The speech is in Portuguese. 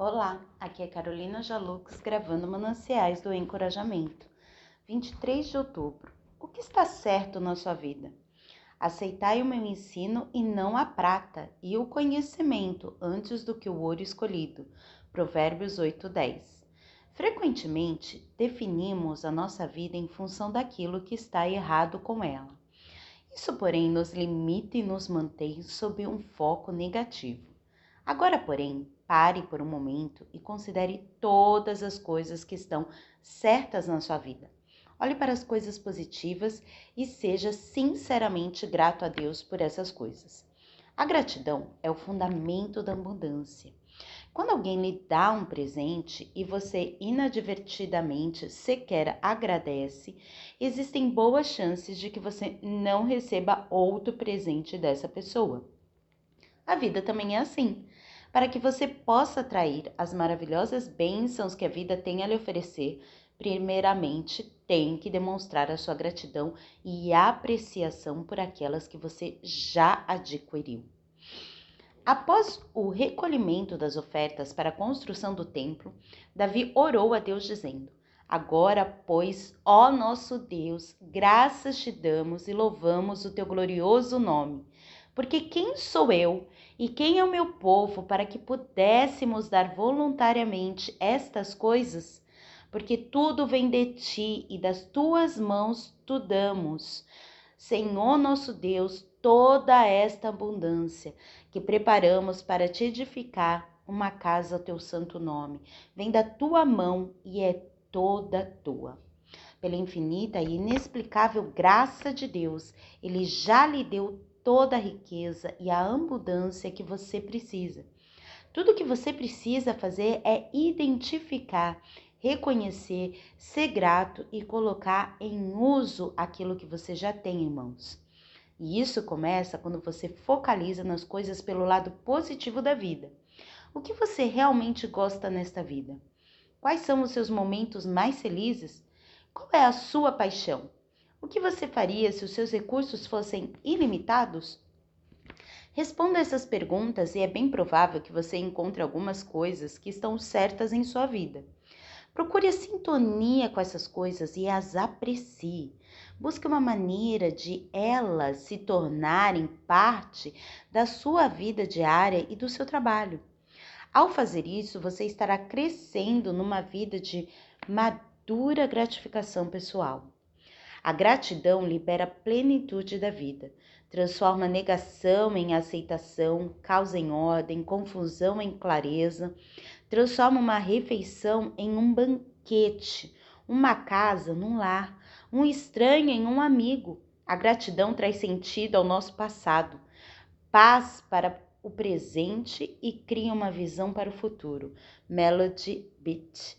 Olá, aqui é Carolina Jalux gravando Mananciais do Encorajamento. 23 de outubro. O que está certo na sua vida? Aceitai o meu ensino e não a prata, e o conhecimento antes do que o ouro escolhido. Provérbios 8:10. Frequentemente definimos a nossa vida em função daquilo que está errado com ela. Isso, porém, nos limita e nos mantém sob um foco negativo. Agora, porém, pare por um momento e considere todas as coisas que estão certas na sua vida. Olhe para as coisas positivas e seja sinceramente grato a Deus por essas coisas. A gratidão é o fundamento da abundância. Quando alguém lhe dá um presente e você inadvertidamente sequer agradece, existem boas chances de que você não receba outro presente dessa pessoa. A vida também é assim para que você possa atrair as maravilhosas bênçãos que a vida tem a lhe oferecer, primeiramente tem que demonstrar a sua gratidão e apreciação por aquelas que você já adquiriu. Após o recolhimento das ofertas para a construção do templo, Davi orou a Deus dizendo: Agora, pois, ó nosso Deus, graças te damos e louvamos o teu glorioso nome. Porque quem sou eu e quem é o meu povo para que pudéssemos dar voluntariamente estas coisas? Porque tudo vem de ti e das tuas mãos tu damos. Senhor nosso Deus, toda esta abundância que preparamos para te edificar uma casa ao teu santo nome, vem da tua mão e é toda tua. Pela infinita e inexplicável graça de Deus, ele já lhe deu toda a riqueza e a abundância que você precisa. Tudo que você precisa fazer é identificar, reconhecer, ser grato e colocar em uso aquilo que você já tem em mãos. E isso começa quando você focaliza nas coisas pelo lado positivo da vida. O que você realmente gosta nesta vida? Quais são os seus momentos mais felizes? Qual é a sua paixão? O que você faria se os seus recursos fossem ilimitados? Responda essas perguntas e é bem provável que você encontre algumas coisas que estão certas em sua vida. Procure a sintonia com essas coisas e as aprecie. Busque uma maneira de elas se tornarem parte da sua vida diária e do seu trabalho. Ao fazer isso, você estará crescendo numa vida de madura gratificação pessoal. A gratidão libera a plenitude da vida, transforma negação em aceitação, causa em ordem, confusão em clareza, transforma uma refeição em um banquete, uma casa num lar, um estranho em um amigo. A gratidão traz sentido ao nosso passado, paz para o presente e cria uma visão para o futuro. Melody Beat